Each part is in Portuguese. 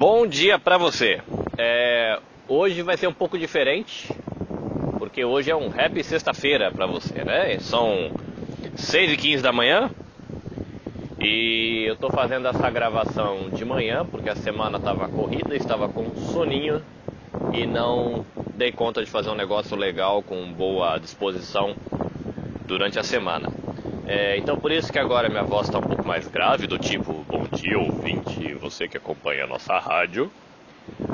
Bom dia para você. É, hoje vai ser um pouco diferente, porque hoje é um happy sexta-feira para você, né? São 6 e 15 da manhã e eu tô fazendo essa gravação de manhã porque a semana estava corrida, estava com soninho e não dei conta de fazer um negócio legal com boa disposição durante a semana. É, então por isso que agora minha voz está um pouco mais grave, do tipo, dia ouvinte, você que acompanha a nossa rádio.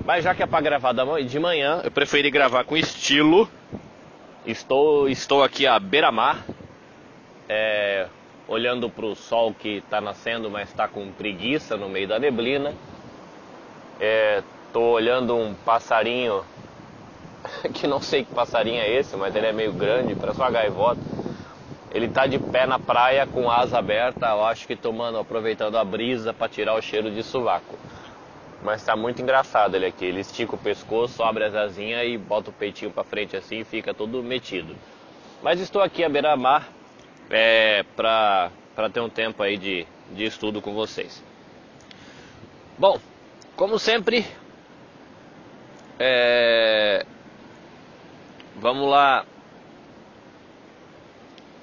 Mas já que é para gravar de manhã, eu preferi gravar com estilo. Estou, estou aqui à beira-mar, é, olhando para o sol que está nascendo, mas está com preguiça no meio da neblina. Estou é, olhando um passarinho, que não sei que passarinho é esse, mas ele é meio grande, parece uma gaivota ele tá de pé na praia com asa aberta, eu acho que tomando, aproveitando a brisa para tirar o cheiro de sovaco. Mas tá muito engraçado ele aqui. Ele estica o pescoço, abre as asinhas e bota o peitinho para frente assim e fica todo metido. Mas estou aqui à beira-mar é, para ter um tempo aí de, de estudo com vocês. Bom, como sempre, é, vamos lá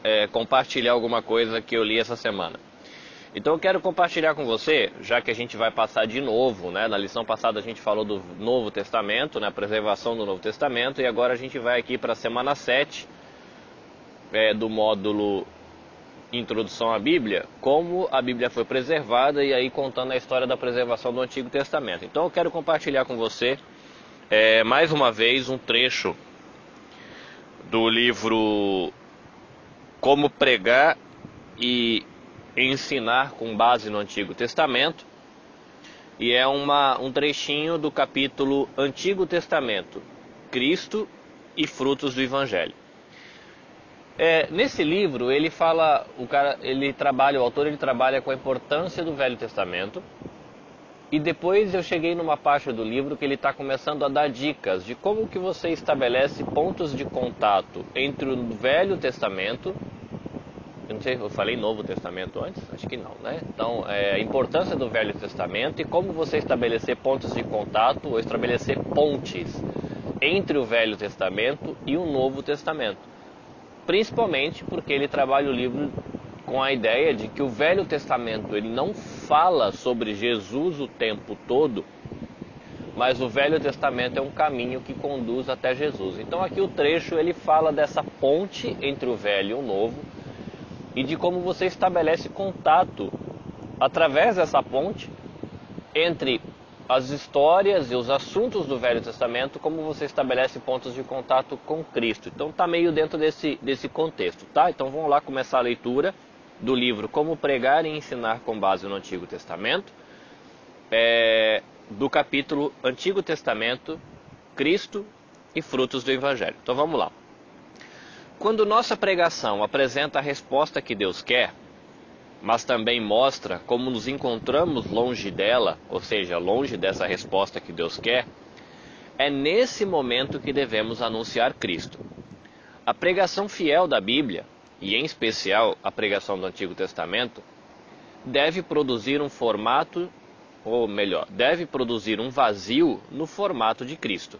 é, compartilhar alguma coisa que eu li essa semana. Então eu quero compartilhar com você, já que a gente vai passar de novo, né? Na lição passada a gente falou do Novo Testamento, né? preservação do Novo Testamento, e agora a gente vai aqui para a semana 7 é, do módulo Introdução à Bíblia, como a Bíblia foi preservada e aí contando a história da preservação do Antigo Testamento. Então eu quero compartilhar com você é, mais uma vez um trecho do livro como pregar e ensinar com base no Antigo Testamento. E é uma, um trechinho do capítulo Antigo Testamento, Cristo e frutos do Evangelho. É, nesse livro ele fala, o cara, ele trabalha, o autor ele trabalha com a importância do Velho Testamento. E depois eu cheguei numa parte do livro que ele está começando a dar dicas de como que você estabelece pontos de contato entre o Velho Testamento eu não sei, eu falei Novo Testamento antes? Acho que não, né? Então, é, a importância do Velho Testamento e como você estabelecer pontos de contato ou estabelecer pontes entre o Velho Testamento e o Novo Testamento. Principalmente porque ele trabalha o livro com a ideia de que o Velho Testamento ele não fala sobre Jesus o tempo todo, mas o Velho Testamento é um caminho que conduz até Jesus. Então aqui o trecho ele fala dessa ponte entre o Velho e o Novo e de como você estabelece contato através dessa ponte entre as histórias e os assuntos do Velho Testamento, como você estabelece pontos de contato com Cristo. Então está meio dentro desse, desse contexto, tá? Então vamos lá começar a leitura do livro Como Pregar e Ensinar com base no Antigo Testamento, é, do capítulo Antigo Testamento, Cristo e frutos do Evangelho. Então vamos lá. Quando nossa pregação apresenta a resposta que Deus quer, mas também mostra como nos encontramos longe dela, ou seja, longe dessa resposta que Deus quer, é nesse momento que devemos anunciar Cristo. A pregação fiel da Bíblia, e em especial a pregação do Antigo Testamento, deve produzir um formato, ou melhor, deve produzir um vazio no formato de Cristo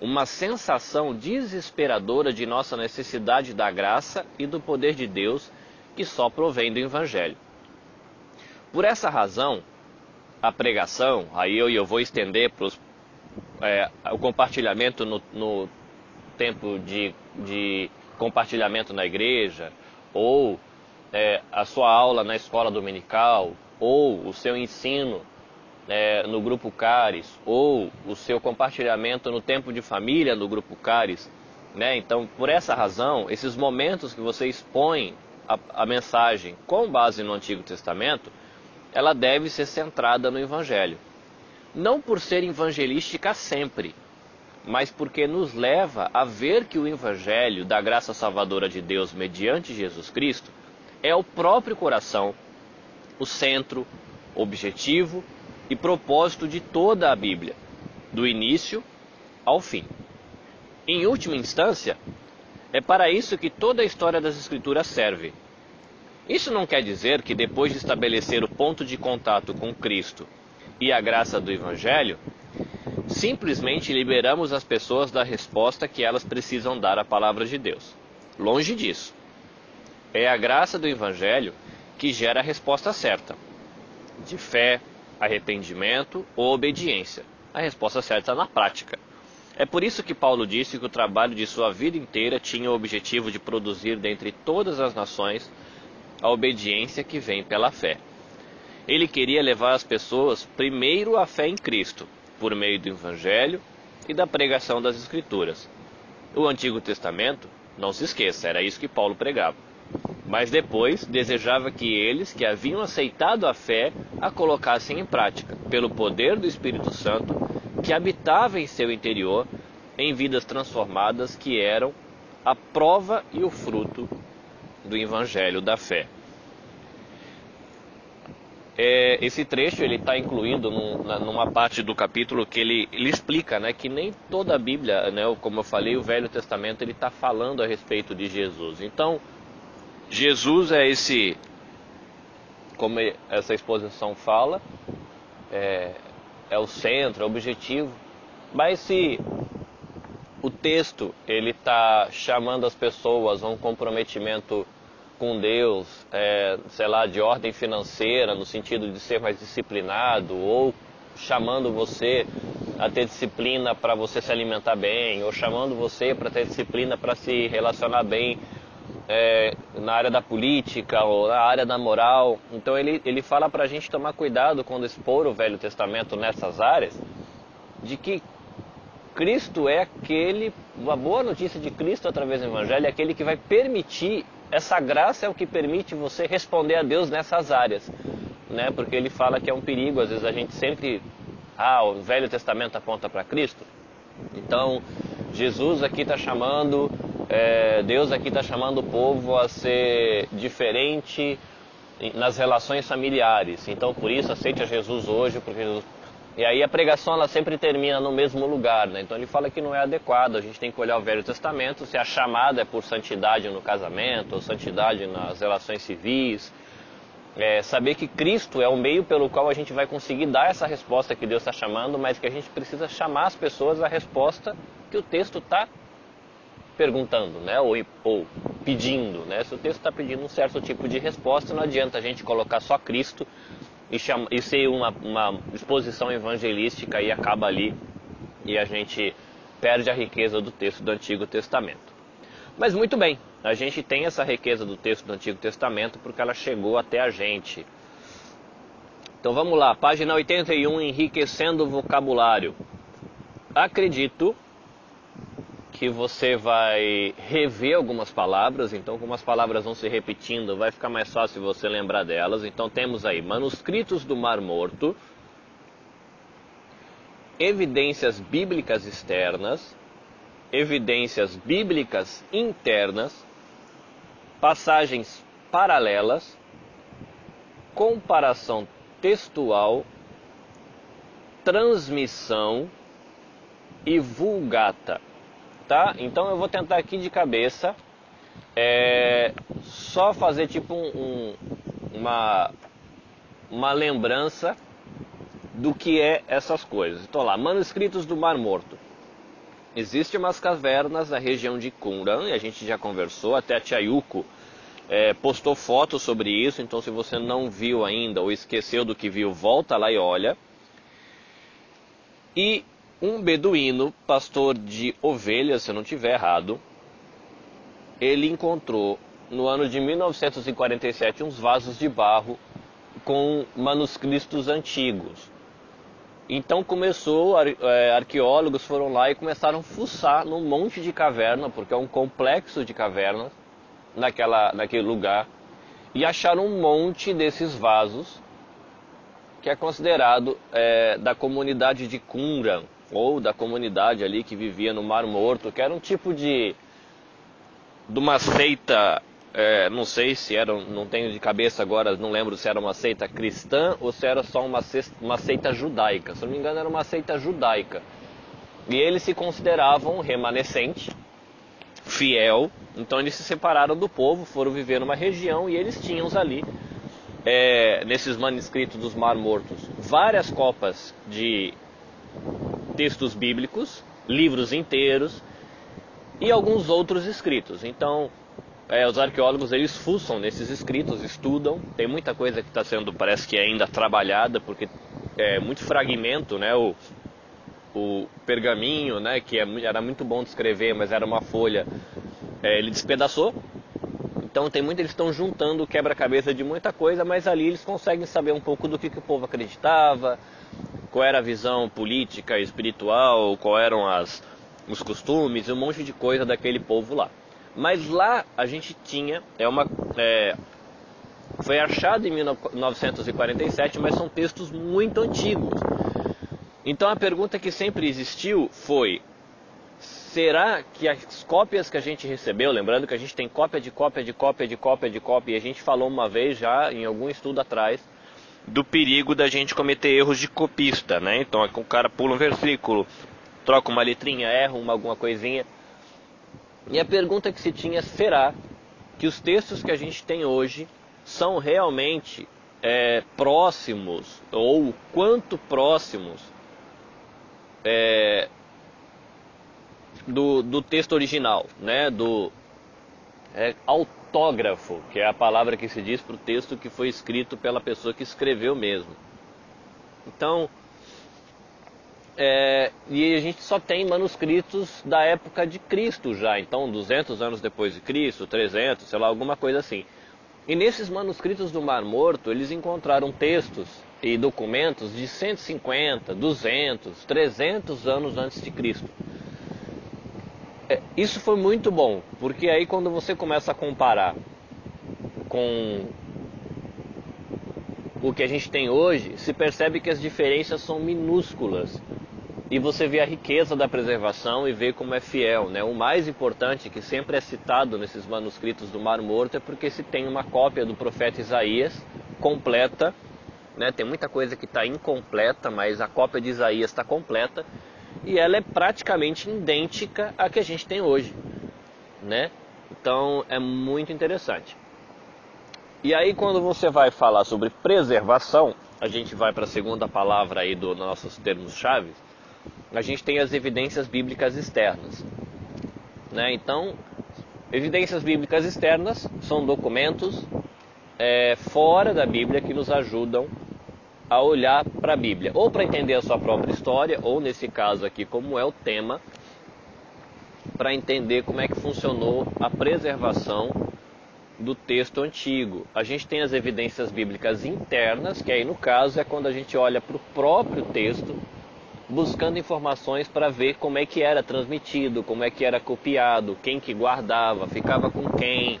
uma sensação desesperadora de nossa necessidade da graça e do poder de Deus que só provém do Evangelho. Por essa razão, a pregação, aí eu, eu vou estender para é, o compartilhamento no, no tempo de, de, compartilhamento na igreja, ou é, a sua aula na escola dominical, ou o seu ensino é, no grupo Cares ou o seu compartilhamento no tempo de família no grupo Cares. Né? Então, por essa razão, esses momentos que você expõe a, a mensagem com base no Antigo Testamento, ela deve ser centrada no Evangelho. Não por ser evangelística sempre, mas porque nos leva a ver que o Evangelho da graça salvadora de Deus mediante Jesus Cristo é o próprio coração, o centro, objetivo e propósito de toda a Bíblia, do início ao fim. Em última instância, é para isso que toda a história das Escrituras serve. Isso não quer dizer que depois de estabelecer o ponto de contato com Cristo e a graça do Evangelho, simplesmente liberamos as pessoas da resposta que elas precisam dar à palavra de Deus. Longe disso. É a graça do Evangelho que gera a resposta certa, de fé, arrependimento ou obediência. A resposta certa na prática. É por isso que Paulo disse que o trabalho de sua vida inteira tinha o objetivo de produzir dentre todas as nações a obediência que vem pela fé. Ele queria levar as pessoas primeiro à fé em Cristo, por meio do Evangelho e da pregação das Escrituras. O Antigo Testamento, não se esqueça, era isso que Paulo pregava. Mas depois desejava que eles, que haviam aceitado a fé, a colocassem em prática, pelo poder do Espírito Santo que habitava em seu interior, em vidas transformadas que eram a prova e o fruto do Evangelho da fé. É, esse trecho ele está incluído num, na, numa parte do capítulo que ele, ele explica, né, que nem toda a Bíblia, né, como eu falei, o Velho Testamento ele está falando a respeito de Jesus. Então, Jesus é esse, como essa exposição fala, é, é o centro, é o objetivo. Mas se o texto ele está chamando as pessoas a um comprometimento com Deus, é, sei lá, de ordem financeira, no sentido de ser mais disciplinado, ou chamando você a ter disciplina para você se alimentar bem, ou chamando você para ter disciplina para se relacionar bem é, na área da política ou na área da moral. Então ele, ele fala para a gente tomar cuidado quando expor o Velho Testamento nessas áreas, de que Cristo é aquele, a boa notícia de Cristo através do Evangelho é aquele que vai permitir essa graça é o que permite você responder a Deus nessas áreas, né? Porque ele fala que é um perigo, às vezes a gente sempre, ah, o Velho Testamento aponta para Cristo. Então, Jesus aqui está chamando, é, Deus aqui está chamando o povo a ser diferente nas relações familiares. Então, por isso, aceite a Jesus hoje, porque Jesus e aí a pregação ela sempre termina no mesmo lugar, né? Então ele fala que não é adequado, a gente tem que olhar o Velho Testamento, se a chamada é por santidade no casamento, ou santidade nas relações civis, é, saber que Cristo é o meio pelo qual a gente vai conseguir dar essa resposta que Deus está chamando, mas que a gente precisa chamar as pessoas à resposta que o texto está perguntando, né? Ou, ou, pedindo, né? Se o texto está pedindo um certo tipo de resposta, não adianta a gente colocar só Cristo e, chama, e ser uma, uma exposição evangelística e acaba ali e a gente perde a riqueza do texto do Antigo Testamento. Mas muito bem, a gente tem essa riqueza do texto do Antigo Testamento porque ela chegou até a gente. Então vamos lá, página 81, enriquecendo o vocabulário. Acredito que você vai rever algumas palavras, então como as palavras vão se repetindo, vai ficar mais fácil você lembrar delas. Então temos aí manuscritos do Mar Morto, evidências bíblicas externas, evidências bíblicas internas, passagens paralelas, comparação textual, transmissão e vulgata tá? Então eu vou tentar aqui de cabeça é, só fazer tipo um, um, uma, uma lembrança do que é essas coisas. Então lá, manuscritos do Mar Morto. Existem umas cavernas na região de Qumran, e a gente já conversou, até a Tiayuco é, postou fotos sobre isso, então se você não viu ainda ou esqueceu do que viu, volta lá e olha. E um beduíno, pastor de ovelhas, se eu não tiver errado, ele encontrou no ano de 1947 uns vasos de barro com manuscritos antigos. Então começou, é, arqueólogos foram lá e começaram a fuçar num monte de caverna, porque é um complexo de cavernas naquela, naquele lugar, e acharam um monte desses vasos que é considerado é, da comunidade de Qumran, ou da comunidade ali que vivia no Mar Morto, que era um tipo de de uma seita, é, não sei se era, não tenho de cabeça agora, não lembro se era uma seita cristã ou se era só uma, uma seita judaica. Se não me engano, era uma seita judaica. E eles se consideravam remanescente, fiel, então eles se separaram do povo, foram viver numa região e eles tinham ali, é, nesses manuscritos dos Mar Mortos, várias copas de textos bíblicos, livros inteiros e alguns outros escritos. Então, é, os arqueólogos eles fuçam nesses escritos, estudam. Tem muita coisa que está sendo, parece que ainda trabalhada, porque é muito fragmento, né? O, o pergaminho, né? Que é, era muito bom de escrever, mas era uma folha. É, ele despedaçou. Então tem muito, eles estão juntando quebra-cabeça de muita coisa, mas ali eles conseguem saber um pouco do que, que o povo acreditava, qual era a visão política, espiritual, qual eram as, os costumes, um monte de coisa daquele povo lá. Mas lá a gente tinha, é uma, é, foi achado em 1947, mas são textos muito antigos. Então a pergunta que sempre existiu foi: será que as cópias que a gente recebeu, lembrando que a gente tem cópia de cópia de cópia de cópia de cópia, e a gente falou uma vez já em algum estudo atrás do perigo da gente cometer erros de copista, né? Então o cara pula um versículo, troca uma letrinha, erra uma alguma coisinha. E a pergunta que se tinha será que os textos que a gente tem hoje são realmente é, próximos ou quanto próximos é, do, do, texto original, né? Do é, autógrafo, que é a palavra que se diz para o texto que foi escrito pela pessoa que escreveu mesmo. Então, é, e a gente só tem manuscritos da época de Cristo já, então 200 anos depois de Cristo, 300, sei lá, alguma coisa assim. E nesses manuscritos do Mar Morto, eles encontraram textos e documentos de 150, 200, 300 anos antes de Cristo. É, isso foi muito bom, porque aí quando você começa a comparar com o que a gente tem hoje, se percebe que as diferenças são minúsculas e você vê a riqueza da preservação e vê como é fiel. Né? O mais importante, que sempre é citado nesses manuscritos do Mar Morto, é porque se tem uma cópia do profeta Isaías completa. Né? Tem muita coisa que está incompleta, mas a cópia de Isaías está completa e ela é praticamente idêntica à que a gente tem hoje. Né? Então é muito interessante. E aí quando você vai falar sobre preservação, a gente vai para a segunda palavra aí dos nossos termos chaves a gente tem as evidências bíblicas externas. Né? Então, evidências bíblicas externas são documentos é, fora da Bíblia que nos ajudam a olhar para a Bíblia, ou para entender a sua própria história, ou nesse caso aqui, como é o tema, para entender como é que funcionou a preservação do texto antigo. A gente tem as evidências bíblicas internas, que aí no caso é quando a gente olha para o próprio texto buscando informações para ver como é que era transmitido, como é que era copiado, quem que guardava, ficava com quem,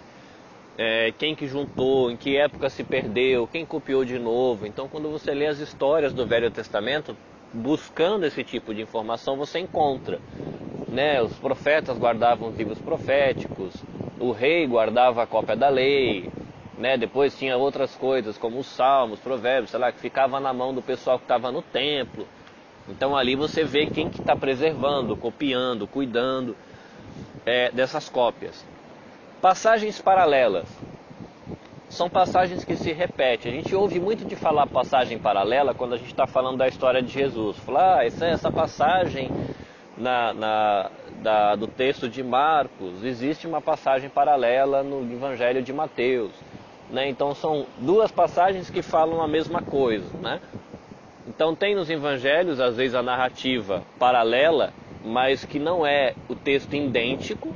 é, quem que juntou, em que época se perdeu, quem copiou de novo. Então, quando você lê as histórias do Velho Testamento, buscando esse tipo de informação, você encontra. Né? Os profetas guardavam os livros proféticos, o rei guardava a cópia da lei, né? Depois tinha outras coisas como os salmos, provérbios, sei lá, que ficava na mão do pessoal que estava no templo. Então ali você vê quem que está preservando, copiando, cuidando é, dessas cópias. Passagens paralelas. São passagens que se repetem. A gente ouve muito de falar passagem paralela quando a gente está falando da história de Jesus. Falar, ah, essa, essa passagem na, na, da, do texto de Marcos, existe uma passagem paralela no Evangelho de Mateus. Né? Então são duas passagens que falam a mesma coisa. Né? Então tem nos evangelhos, às vezes, a narrativa paralela, mas que não é o texto idêntico,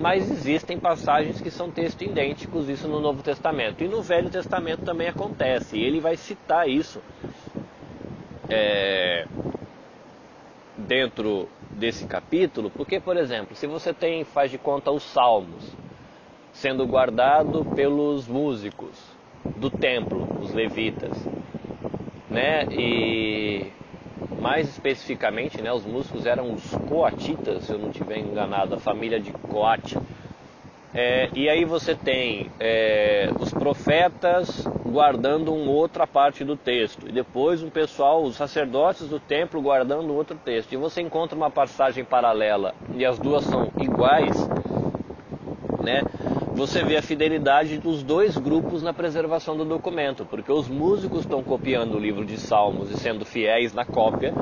mas existem passagens que são textos idênticos, isso no Novo Testamento. E no Velho Testamento também acontece, e ele vai citar isso é, dentro desse capítulo, porque, por exemplo, se você tem, faz de conta os salmos, sendo guardado pelos músicos do templo, os levitas, né? E mais especificamente, né, os músicos eram os coatitas, se eu não estiver enganado, a família de É, e aí você tem é, os profetas guardando uma outra parte do texto, e depois um pessoal, os sacerdotes do templo guardando outro texto. E você encontra uma passagem paralela e as duas são iguais, né? você vê a fidelidade dos dois grupos na preservação do documento, porque os músicos estão copiando o livro de Salmos e sendo fiéis na cópia,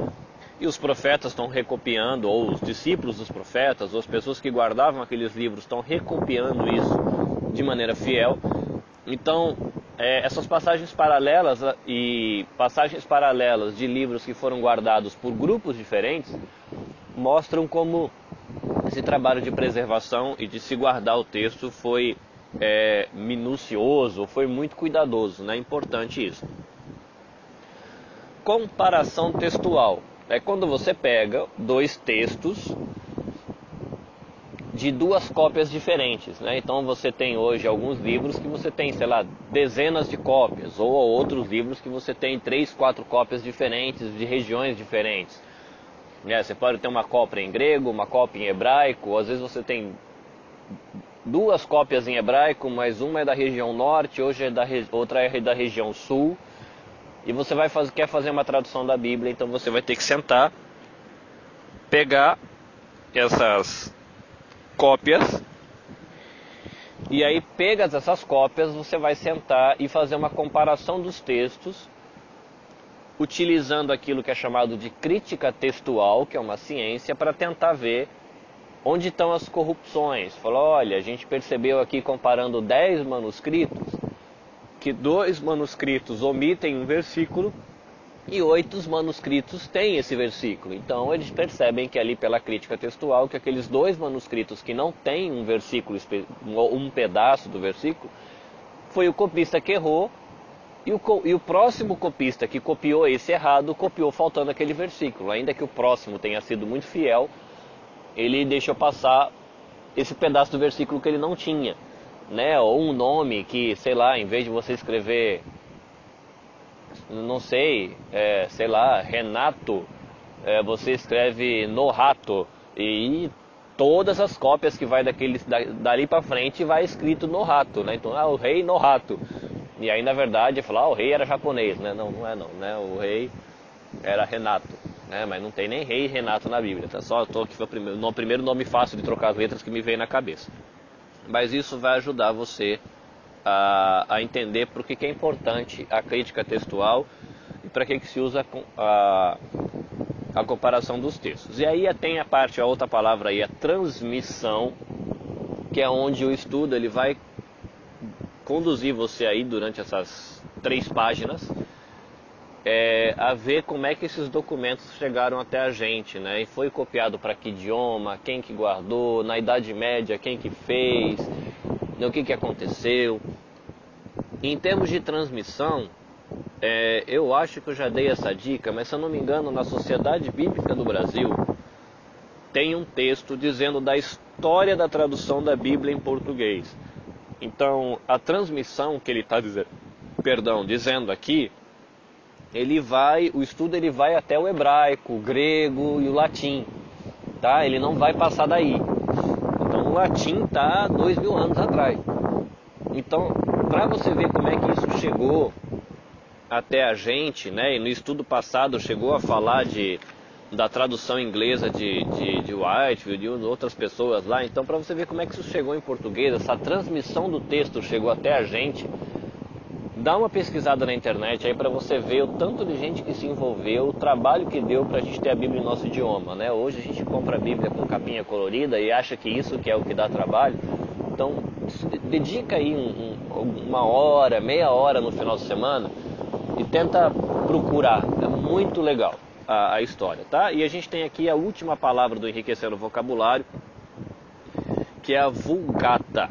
e os profetas estão recopiando, ou os discípulos dos profetas, ou as pessoas que guardavam aqueles livros estão recopiando isso de maneira fiel. Então, é, essas passagens paralelas e passagens paralelas de livros que foram guardados por grupos diferentes mostram como esse trabalho de preservação e de se guardar o texto foi é, minucioso, foi muito cuidadoso, né? Importante isso. Comparação textual é quando você pega dois textos de duas cópias diferentes, né? Então você tem hoje alguns livros que você tem, sei lá, dezenas de cópias, ou outros livros que você tem três, quatro cópias diferentes de regiões diferentes. Né? Você pode ter uma cópia em grego, uma cópia em hebraico, às vezes você tem duas cópias em hebraico, mas uma é da região norte, hoje é da outra é da região sul e você vai fazer, quer fazer uma tradução da Bíblia, então você vai ter que sentar, pegar essas cópias e aí pegas essas cópias, você vai sentar e fazer uma comparação dos textos utilizando aquilo que é chamado de crítica textual, que é uma ciência, para tentar ver onde estão as corrupções. Falou, olha, a gente percebeu aqui comparando 10 manuscritos que dois manuscritos omitem um versículo e oito manuscritos têm esse versículo. Então eles percebem que ali pela crítica textual que aqueles dois manuscritos que não têm um versículo, um pedaço do versículo, foi o copista que errou e o, e o próximo copista que copiou esse errado copiou faltando aquele versículo. Ainda que o próximo tenha sido muito fiel, ele deixou passar esse pedaço do versículo que ele não tinha né? Ou um nome que, sei lá, em vez de você escrever, não sei, é, sei lá, Renato, é, você escreve Norato e todas as cópias que vai daquele, dali para frente vai escrito Norato, né? Então, ah, o rei Norato. E aí, na verdade, falar, ah, o rei era japonês, né? Não, não é não, né? O rei era Renato, né? Mas não tem nem rei Renato na Bíblia, tá? Só tô aqui foi o primeiro, o primeiro nome fácil de trocar as letras que me veio na cabeça mas isso vai ajudar você a, a entender por que, é importante a crítica textual e para que, que se usa a, a comparação dos textos. E aí tem a parte, a outra palavra aí, a transmissão, que é onde o estudo ele vai conduzir você aí durante essas três páginas é, a ver como é que esses documentos chegaram até a gente, né? E foi copiado para que idioma, quem que guardou, na Idade Média, quem que fez, o que que aconteceu. Em termos de transmissão, é, eu acho que eu já dei essa dica, mas se eu não me engano, na Sociedade Bíblica do Brasil tem um texto dizendo da história da tradução da Bíblia em português. Então, a transmissão que ele está dizendo, perdão, dizendo aqui ele vai, o estudo ele vai até o hebraico, o grego e o latim, tá? Ele não vai passar daí. Então o latim está dois mil anos atrás. Então, para você ver como é que isso chegou até a gente, né? E no estudo passado chegou a falar de da tradução inglesa de, de, de Whitefield e outras pessoas lá. Então, para você ver como é que isso chegou em português, essa transmissão do texto chegou até a gente dá uma pesquisada na internet aí para você ver o tanto de gente que se envolveu, o trabalho que deu para a gente ter a Bíblia em nosso idioma, né? Hoje a gente compra a Bíblia com capinha colorida e acha que isso que é o que dá trabalho. Então, dedica aí um, um, uma hora, meia hora no final de semana e tenta procurar. É muito legal a, a história, tá? E a gente tem aqui a última palavra do enriquecendo vocabulário, que é a vulgata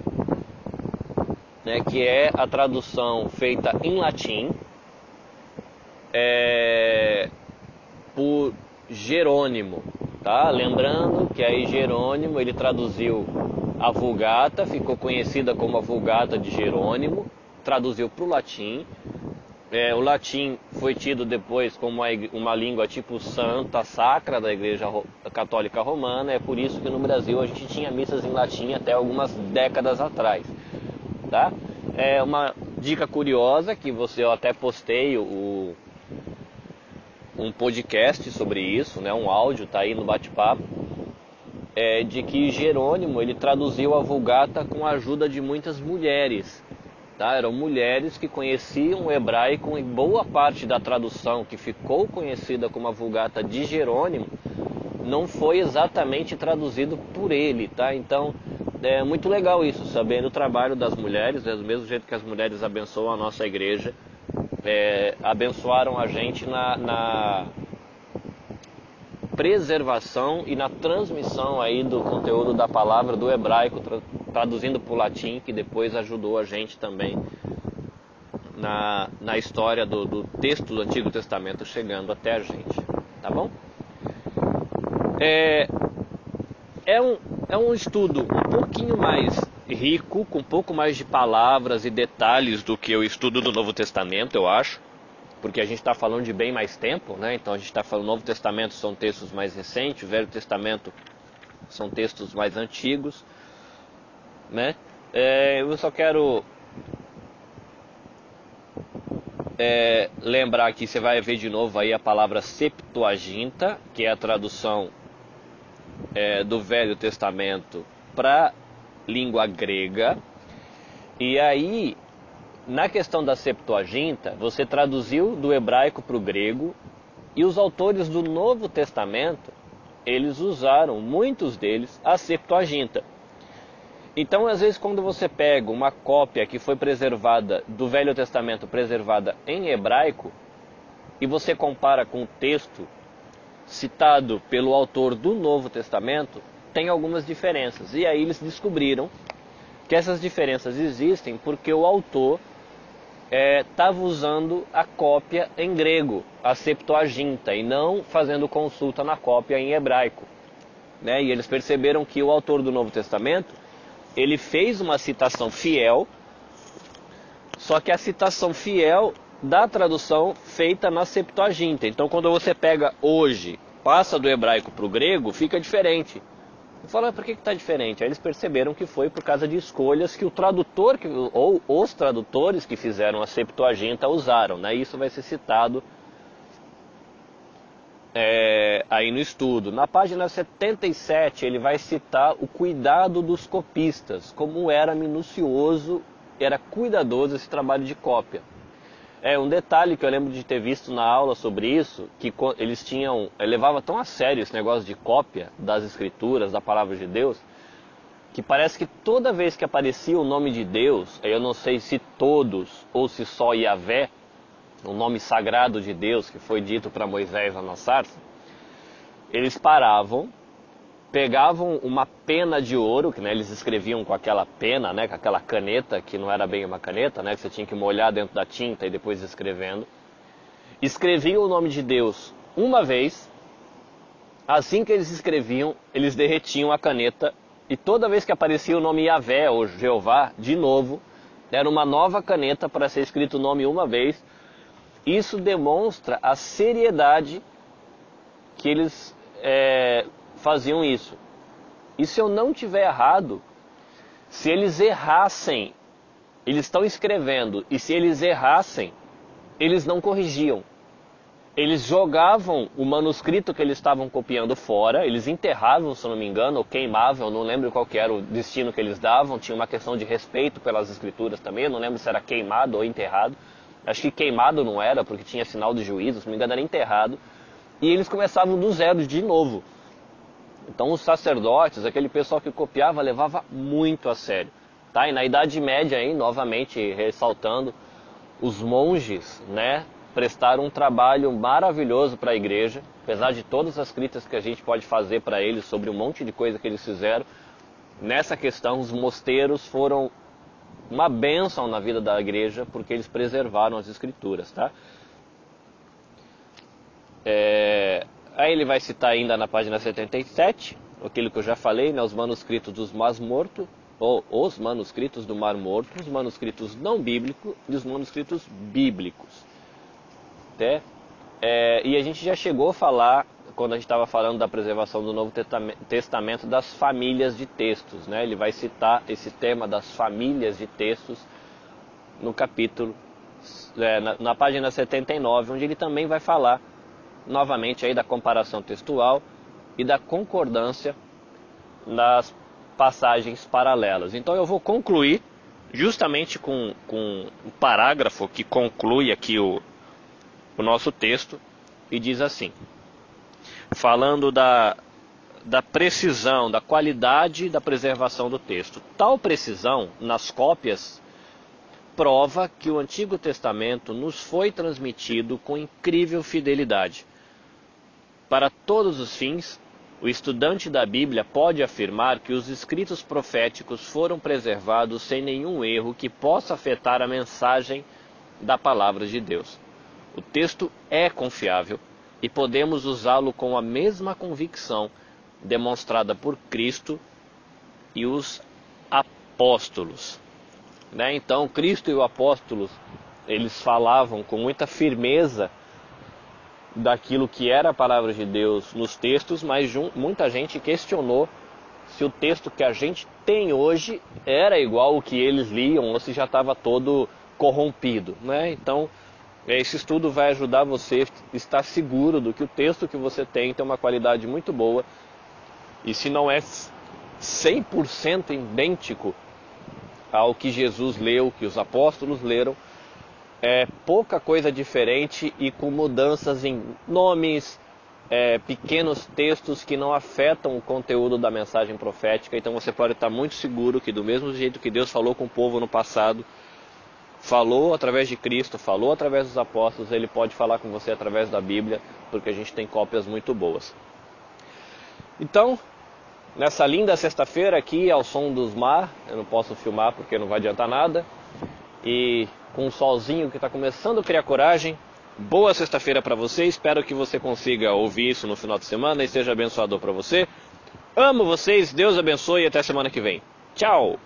né, que é a tradução feita em latim é, por Jerônimo, tá? Lembrando que aí Jerônimo ele traduziu a Vulgata, ficou conhecida como a Vulgata de Jerônimo, traduziu para o latim. É, o latim foi tido depois como uma, uma língua tipo santa, sacra da Igreja Católica Romana. É por isso que no Brasil a gente tinha missas em latim até algumas décadas atrás tá? É uma dica curiosa que você eu até postei o, um podcast sobre isso, né? Um áudio tá aí no bate-papo. é de que Jerônimo ele traduziu a Vulgata com a ajuda de muitas mulheres. Tá? Eram mulheres que conheciam o hebraico e boa parte da tradução que ficou conhecida como a Vulgata de Jerônimo não foi exatamente traduzido por ele, tá? Então é muito legal isso, sabendo o trabalho das mulheres, é do mesmo jeito que as mulheres abençoam a nossa igreja, é, abençoaram a gente na, na preservação e na transmissão aí do conteúdo da palavra do hebraico, tra traduzindo para o latim, que depois ajudou a gente também na, na história do, do texto do Antigo Testamento chegando até a gente, tá bom? É, é, um, é um estudo um pouquinho mais rico, com um pouco mais de palavras e detalhes do que o estudo do Novo Testamento, eu acho porque a gente está falando de bem mais tempo, né? Então a gente está falando Novo Testamento são textos mais recentes, Velho Testamento são textos mais antigos, né? É, eu só quero é, lembrar que você vai ver de novo aí a palavra Septuaginta, que é a tradução é, do Velho Testamento para língua grega. E aí na questão da Septuaginta, você traduziu do hebraico para o grego e os autores do Novo Testamento, eles usaram, muitos deles, a Septuaginta. Então, às vezes, quando você pega uma cópia que foi preservada do Velho Testamento, preservada em hebraico, e você compara com o texto citado pelo autor do Novo Testamento, tem algumas diferenças. E aí eles descobriram que essas diferenças existem porque o autor estava é, usando a cópia em grego, a Septuaginta, e não fazendo consulta na cópia em hebraico. Né? E eles perceberam que o autor do Novo Testamento ele fez uma citação fiel, só que a citação fiel da tradução feita na Septuaginta. Então, quando você pega hoje, passa do hebraico para o grego, fica diferente. E fala, por que está diferente? Aí eles perceberam que foi por causa de escolhas que o tradutor, ou os tradutores que fizeram a Septuaginta usaram. Né? Isso vai ser citado é, aí no estudo. Na página 77 ele vai citar o cuidado dos copistas, como era minucioso, era cuidadoso esse trabalho de cópia. É, um detalhe que eu lembro de ter visto na aula sobre isso, que eles tinham, eh, levava tão a sério esse negócio de cópia das escrituras, da palavra de Deus, que parece que toda vez que aparecia o nome de Deus, eu não sei se todos ou se só Yahvé, o nome sagrado de Deus que foi dito para Moisés lá na sarça, eles paravam pegavam uma pena de ouro, que né, eles escreviam com aquela pena, né, com aquela caneta, que não era bem uma caneta, né, que você tinha que molhar dentro da tinta e depois escrevendo. Escreviam o nome de Deus uma vez, assim que eles escreviam, eles derretiam a caneta e toda vez que aparecia o nome Yahvé ou Jeová, de novo, era uma nova caneta para ser escrito o nome uma vez. Isso demonstra a seriedade que eles é, faziam isso. E se eu não tiver errado, se eles errassem, eles estão escrevendo, e se eles errassem, eles não corrigiam. Eles jogavam o manuscrito que eles estavam copiando fora, eles enterravam, se eu não me engano, ou queimavam, eu não lembro qual era o destino que eles davam, tinha uma questão de respeito pelas escrituras também, eu não lembro se era queimado ou enterrado. Acho que queimado não era, porque tinha sinal de juízo, se não me engano era enterrado. E eles começavam do zero de novo. Então os sacerdotes, aquele pessoal que copiava, levava muito a sério. Tá? E na Idade Média, aí, novamente ressaltando, os monges né, prestaram um trabalho maravilhoso para a igreja, apesar de todas as críticas que a gente pode fazer para eles sobre um monte de coisa que eles fizeram. Nessa questão, os mosteiros foram uma bênção na vida da igreja porque eles preservaram as escrituras. Tá? É, Aí ele vai citar ainda na página 77, aquilo que eu já falei, né, os manuscritos dos Mar Morto, ou os manuscritos do Mar Morto, os manuscritos não bíblicos e os manuscritos bíblicos. Né? É, e a gente já chegou a falar, quando a gente estava falando da preservação do Novo Testamento, das famílias de textos. Né? Ele vai citar esse tema das famílias de textos no capítulo, é, na, na página 79, onde ele também vai falar novamente aí da comparação textual e da concordância nas passagens paralelas. Então eu vou concluir justamente com, com o parágrafo que conclui aqui o, o nosso texto e diz assim: falando da, da precisão, da qualidade da preservação do texto. Tal precisão, nas cópias, prova que o Antigo Testamento nos foi transmitido com incrível fidelidade. Para todos os fins, o estudante da Bíblia pode afirmar que os escritos proféticos foram preservados sem nenhum erro que possa afetar a mensagem da palavra de Deus. O texto é confiável e podemos usá-lo com a mesma convicção demonstrada por Cristo e os apóstolos. Né? Então, Cristo e os apóstolos eles falavam com muita firmeza daquilo que era a palavra de Deus nos textos, mas muita gente questionou se o texto que a gente tem hoje era igual ao que eles liam ou se já estava todo corrompido. Né? Então, esse estudo vai ajudar você a estar seguro do que o texto que você tem tem uma qualidade muito boa e se não é 100% idêntico ao que Jesus leu, que os apóstolos leram, é pouca coisa diferente e com mudanças em nomes, é, pequenos textos que não afetam o conteúdo da mensagem profética. Então você pode estar muito seguro que, do mesmo jeito que Deus falou com o povo no passado, falou através de Cristo, falou através dos apóstolos, ele pode falar com você através da Bíblia, porque a gente tem cópias muito boas. Então, nessa linda sexta-feira aqui ao som dos mar, eu não posso filmar porque não vai adiantar nada, e com um solzinho que está começando a criar coragem, boa sexta-feira para você, espero que você consiga ouvir isso no final de semana e seja abençoador para você. Amo vocês, Deus abençoe e até semana que vem. Tchau!